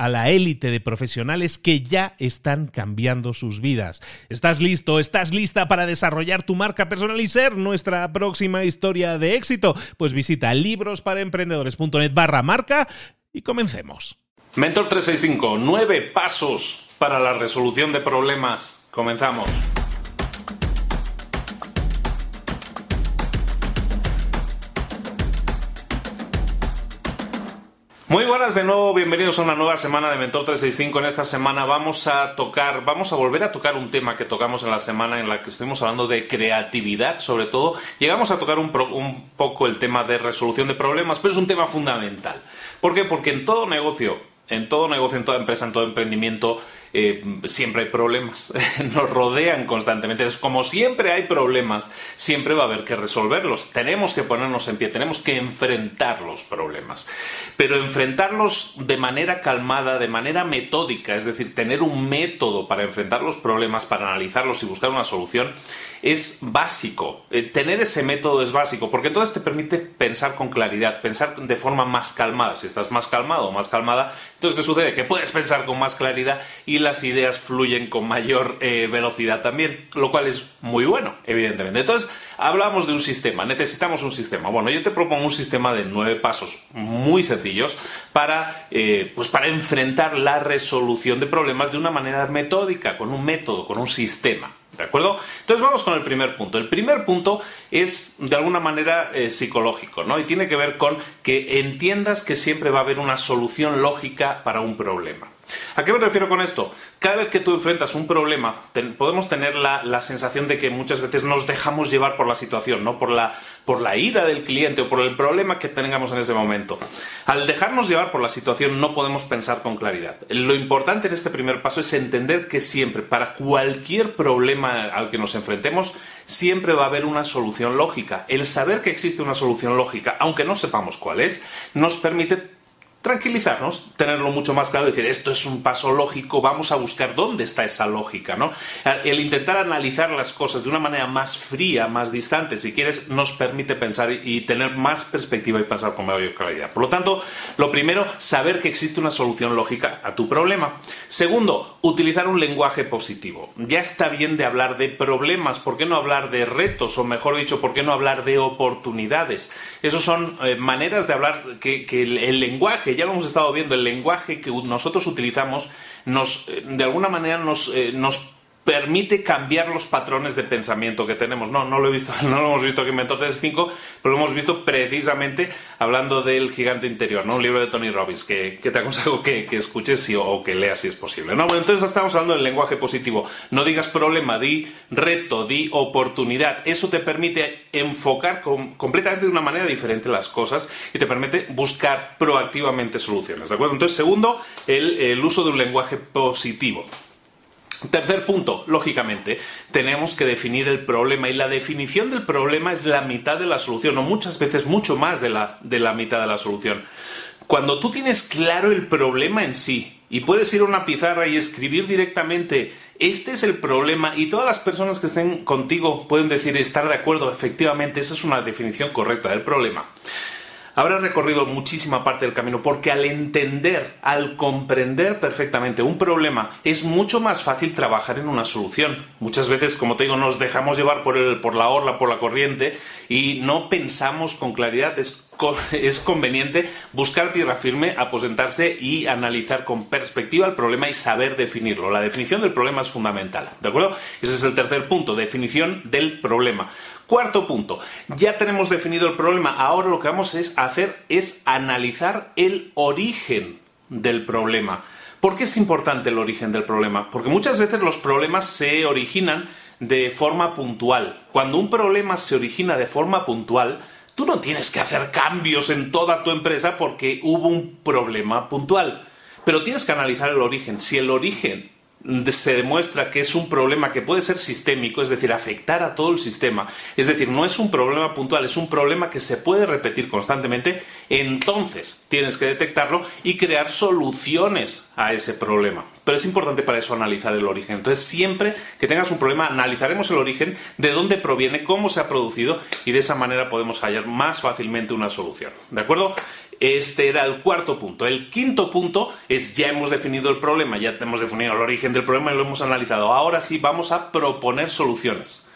a la élite de profesionales que ya están cambiando sus vidas. ¿Estás listo? ¿Estás lista para desarrollar tu marca personal y ser nuestra próxima historia de éxito? Pues visita librosparaemprendedores.net barra marca y comencemos. Mentor 365, nueve pasos para la resolución de problemas. Comenzamos. Muy buenas de nuevo, bienvenidos a una nueva semana de Mentor 365. En esta semana vamos a tocar, vamos a volver a tocar un tema que tocamos en la semana en la que estuvimos hablando de creatividad, sobre todo. Llegamos a tocar un, un poco el tema de resolución de problemas, pero es un tema fundamental. ¿Por qué? Porque en todo negocio, en todo negocio, en toda empresa, en todo emprendimiento, eh, siempre hay problemas, nos rodean constantemente. Es como siempre hay problemas, siempre va a haber que resolverlos. Tenemos que ponernos en pie, tenemos que enfrentar los problemas. Pero enfrentarlos de manera calmada, de manera metódica, es decir, tener un método para enfrentar los problemas, para analizarlos y buscar una solución, es básico. Eh, tener ese método es básico, porque entonces te permite pensar con claridad, pensar de forma más calmada. Si estás más calmado o más calmada, entonces ¿qué sucede? Que puedes pensar con más claridad y las ideas fluyen con mayor eh, velocidad también, lo cual es muy bueno, evidentemente. Entonces, hablamos de un sistema, necesitamos un sistema. Bueno, yo te propongo un sistema de nueve pasos muy sencillos para, eh, pues para enfrentar la resolución de problemas de una manera metódica, con un método, con un sistema. ¿De acuerdo? Entonces vamos con el primer punto. El primer punto es de alguna manera eh, psicológico, ¿no? Y tiene que ver con que entiendas que siempre va a haber una solución lógica para un problema. ¿A qué me refiero con esto? Cada vez que tú enfrentas un problema, podemos tener la, sensación de que muchas veces nos dejamos llevar por la situación, ¿no? Por la, por la ira del cliente o por el problema que tengamos en ese momento. Al dejarnos llevar por la situación no podemos pensar con claridad. Lo importante en este primer paso es entender que siempre, para cualquier problema al que nos enfrentemos, siempre va a haber una solución lógica. El saber que existe una solución lógica, aunque no sepamos cuál es, nos permite tranquilizarnos, tenerlo mucho más claro, decir, esto es un paso lógico, vamos a buscar dónde está esa lógica, ¿no? El intentar analizar las cosas de una manera más fría, más distante, si quieres, nos permite pensar y tener más perspectiva y pensar con mayor claridad. Por lo tanto, lo primero, saber que existe una solución lógica a tu problema. Segundo, utilizar un lenguaje positivo. Ya está bien de hablar de problemas, ¿por qué no hablar de retos? O mejor dicho, ¿por qué no hablar de oportunidades? Esas son eh, maneras de hablar que el lenguaje ya lo hemos estado viendo, el lenguaje que nosotros utilizamos nos, eh, de alguna manera nos, eh, nos permite cambiar los patrones de pensamiento que tenemos. No, no lo he visto, no lo hemos visto aquí en Mentor 3.5, pero lo hemos visto precisamente hablando del gigante interior, ¿no? Un libro de Tony Robbins que, te aconsejo que, escuches o que leas si es posible. No, bueno, entonces estamos hablando del lenguaje positivo. No digas problema, di reto, di oportunidad. Eso te permite enfocar completamente de una manera diferente las cosas y te permite buscar proactivamente soluciones, ¿de acuerdo? Entonces, segundo, el uso de un lenguaje positivo. Tercer punto, lógicamente, tenemos que definir el problema y la definición del problema es la mitad de la solución o muchas veces mucho más de la, de la mitad de la solución. Cuando tú tienes claro el problema en sí y puedes ir a una pizarra y escribir directamente este es el problema y todas las personas que estén contigo pueden decir estar de acuerdo, efectivamente, esa es una definición correcta del problema habrás recorrido muchísima parte del camino porque al entender, al comprender perfectamente un problema, es mucho más fácil trabajar en una solución. Muchas veces, como te digo, nos dejamos llevar por, el, por la orla, por la corriente y no pensamos con claridad. Es conveniente buscar tierra firme, aposentarse y analizar con perspectiva el problema y saber definirlo. La definición del problema es fundamental. ¿De acuerdo? Ese es el tercer punto, definición del problema. Cuarto punto, ya tenemos definido el problema, ahora lo que vamos a hacer es analizar el origen del problema. ¿Por qué es importante el origen del problema? Porque muchas veces los problemas se originan de forma puntual. Cuando un problema se origina de forma puntual, tú no tienes que hacer cambios en toda tu empresa porque hubo un problema puntual. Pero tienes que analizar el origen. Si el origen se demuestra que es un problema que puede ser sistémico, es decir, afectar a todo el sistema, es decir, no es un problema puntual, es un problema que se puede repetir constantemente, entonces tienes que detectarlo y crear soluciones a ese problema. Pero es importante para eso analizar el origen. Entonces, siempre que tengas un problema, analizaremos el origen, de dónde proviene, cómo se ha producido y de esa manera podemos hallar más fácilmente una solución. ¿De acuerdo? Este era el cuarto punto. El quinto punto es ya hemos definido el problema, ya hemos definido el origen del problema y lo hemos analizado. Ahora sí vamos a proponer soluciones.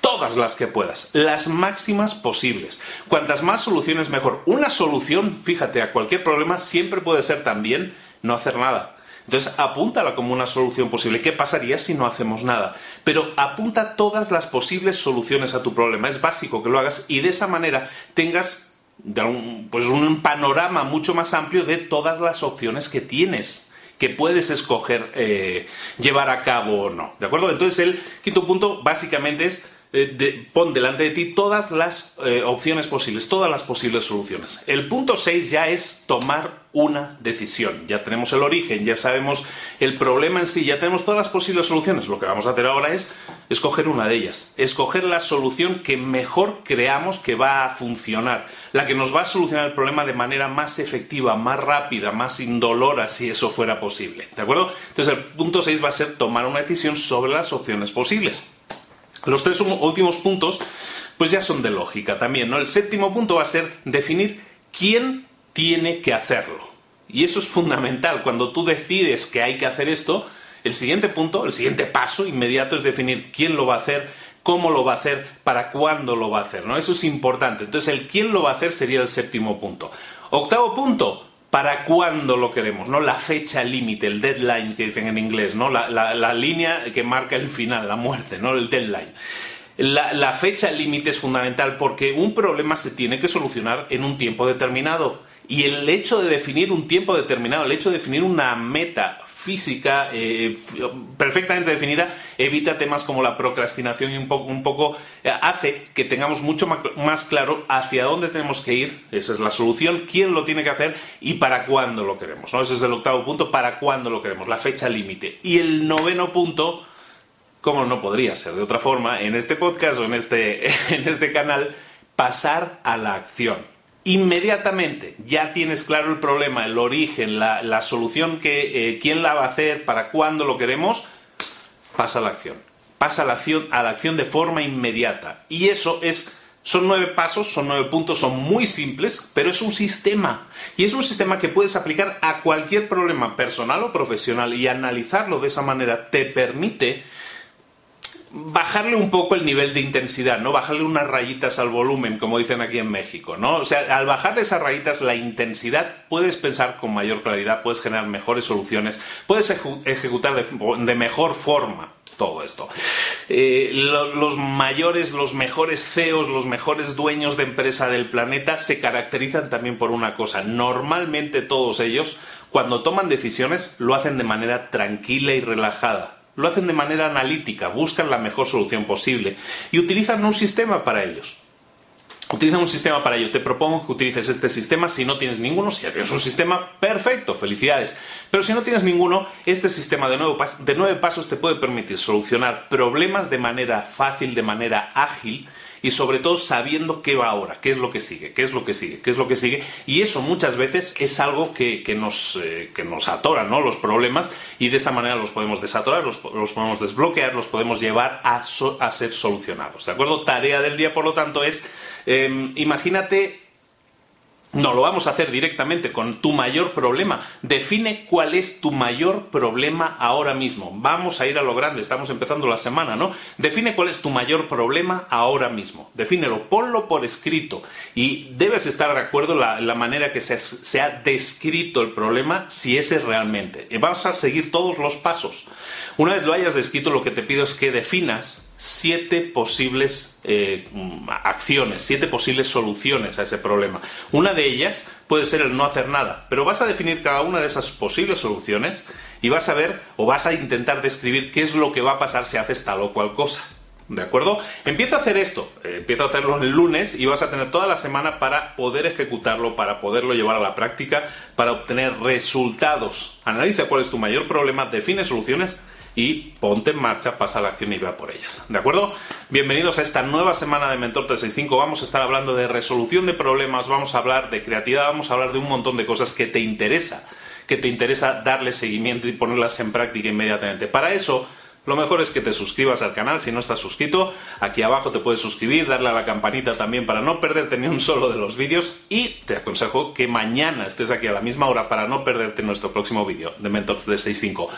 Todas las que puedas, las máximas posibles. Cuantas más soluciones mejor. Una solución, fíjate, a cualquier problema siempre puede ser también no hacer nada. Entonces apúntala como una solución posible. ¿Qué pasaría si no hacemos nada? Pero apunta todas las posibles soluciones a tu problema. Es básico que lo hagas y de esa manera tengas un, pues un panorama mucho más amplio de todas las opciones que tienes que puedes escoger eh, llevar a cabo o no. ¿De acuerdo? Entonces el quinto punto básicamente es eh, pon delante de ti todas las eh, opciones posibles, todas las posibles soluciones. El punto 6 ya es tomar una decisión. Ya tenemos el origen, ya sabemos el problema en sí, ya tenemos todas las posibles soluciones. Lo que vamos a hacer ahora es escoger una de ellas, escoger la solución que mejor creamos que va a funcionar, la que nos va a solucionar el problema de manera más efectiva, más rápida, más indolora, si eso fuera posible. ¿De acuerdo? Entonces el punto 6 va a ser tomar una decisión sobre las opciones posibles. Los tres últimos puntos, pues ya son de lógica también, ¿no? El séptimo punto va a ser definir quién tiene que hacerlo. Y eso es fundamental. Cuando tú decides que hay que hacer esto, el siguiente punto, el siguiente paso inmediato es definir quién lo va a hacer, cómo lo va a hacer, para cuándo lo va a hacer, ¿no? Eso es importante. Entonces, el quién lo va a hacer sería el séptimo punto. Octavo punto, para cuándo lo queremos, ¿no? La fecha límite, el deadline que dicen en inglés, ¿no? La, línea que marca el final, la muerte, ¿no? El deadline. La, fecha límite es fundamental porque un problema se tiene que solucionar en un tiempo determinado. Y el hecho de definir un tiempo determinado, el hecho de definir una meta física eh, perfectamente definida evita temas como la procrastinación y un poco, eh, hace que tengamos mucho más claro hacia dónde tenemos que ir, esa es la solución, quién lo tiene que hacer y para cuándo lo queremos. ¿no? Ese es el octavo punto, para cuándo lo queremos, la fecha límite. Y el noveno punto, como no podría ser de otra forma, en este podcast o en este, en este canal, pasar a la acción inmediatamente ya tienes claro el problema, el origen, la, solución, que, eh, quién la va a hacer, para cuándo lo queremos, pasa a la acción. Pasa a la acción, a la acción de forma inmediata. Y eso es, son nueve pasos, son nueve puntos, son muy simples, pero es un sistema. Y es un sistema que puedes aplicar a cualquier problema personal o profesional y analizarlo de esa manera te permite bajarle un poco el nivel de intensidad, ¿no? Bajarle unas rayitas al volumen, como dicen aquí en México, ¿no? O sea, al bajarle esas rayitas la intensidad, puedes pensar con mayor claridad, puedes generar mejores soluciones, puedes ejecutar de, mejor forma todo esto. Eh, los mayores, los mejores CEOs, los mejores dueños de empresa del planeta se caracterizan también por una cosa. Normalmente todos ellos, cuando toman decisiones, lo hacen de manera tranquila y relajada lo hacen de manera analítica, buscan la mejor solución posible y utilizan un sistema para ellos. Utiliza un sistema para ello. Te propongo que utilices este sistema. Si no tienes ninguno, si ya tienes un sistema, perfecto, felicidades. Pero si no tienes ninguno, este sistema de de nueve pasos te puede permitir solucionar problemas de manera fácil, de manera ágil y sobre todo sabiendo qué va ahora, qué es lo que sigue, qué es lo que sigue, qué es lo que sigue. Y eso muchas veces es algo que, nos, eh, que nos atora, ¿no? Los problemas y de esta manera los podemos desatorar, los, podemos desbloquear, los podemos llevar a, a, ser solucionados. ¿De acuerdo? Tarea del día, por lo tanto, es em, imagínate no, lo vamos a hacer directamente con tu mayor problema. Define cuál es tu mayor problema ahora mismo. Vamos a ir a lo grande, estamos empezando la semana, ¿no? Define cuál es tu mayor problema ahora mismo. Defínelo, ponlo por escrito y debes estar de acuerdo en la, manera que se, se, ha descrito el problema, si ese es realmente. Y vas a seguir todos los pasos. Una vez lo hayas descrito, lo que te pido es que definas siete posibles eh, acciones, siete posibles soluciones a ese problema. Una de ellas puede ser el no hacer nada, pero vas a definir cada una de esas posibles soluciones y vas a ver o vas a intentar describir qué es lo que va a pasar si haces tal o cual cosa. ¿De acuerdo? Empieza a hacer esto, eh, empieza a hacerlo el lunes y vas a tener toda la semana para poder ejecutarlo, para poderlo llevar a la práctica, para obtener resultados. Analiza cuál es tu mayor problema, define soluciones y ponte en marcha, pasa la acción y vea por ellas. ¿De acuerdo? Bienvenidos a esta nueva semana de Mentor 365. Vamos a estar hablando de resolución de problemas, vamos a hablar de creatividad, vamos a hablar de un montón de cosas que te interesa, que te interesa darle seguimiento y ponerlas en práctica inmediatamente. Para eso, lo mejor es que te suscribas al canal si no estás suscrito. Aquí abajo te puedes suscribir, darle a la campanita también para no perderte ni un solo de los vídeos. Y te aconsejo que mañana estés aquí a la misma hora para no perderte nuestro próximo vídeo de Mentor 365.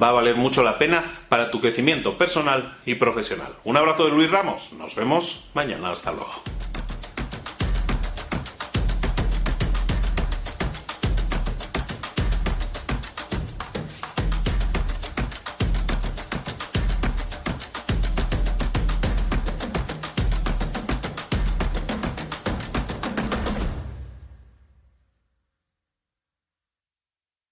Va a valer mucho la pena para tu crecimiento personal y profesional. Un abrazo de Luis Ramos. Nos vemos mañana. Hasta luego.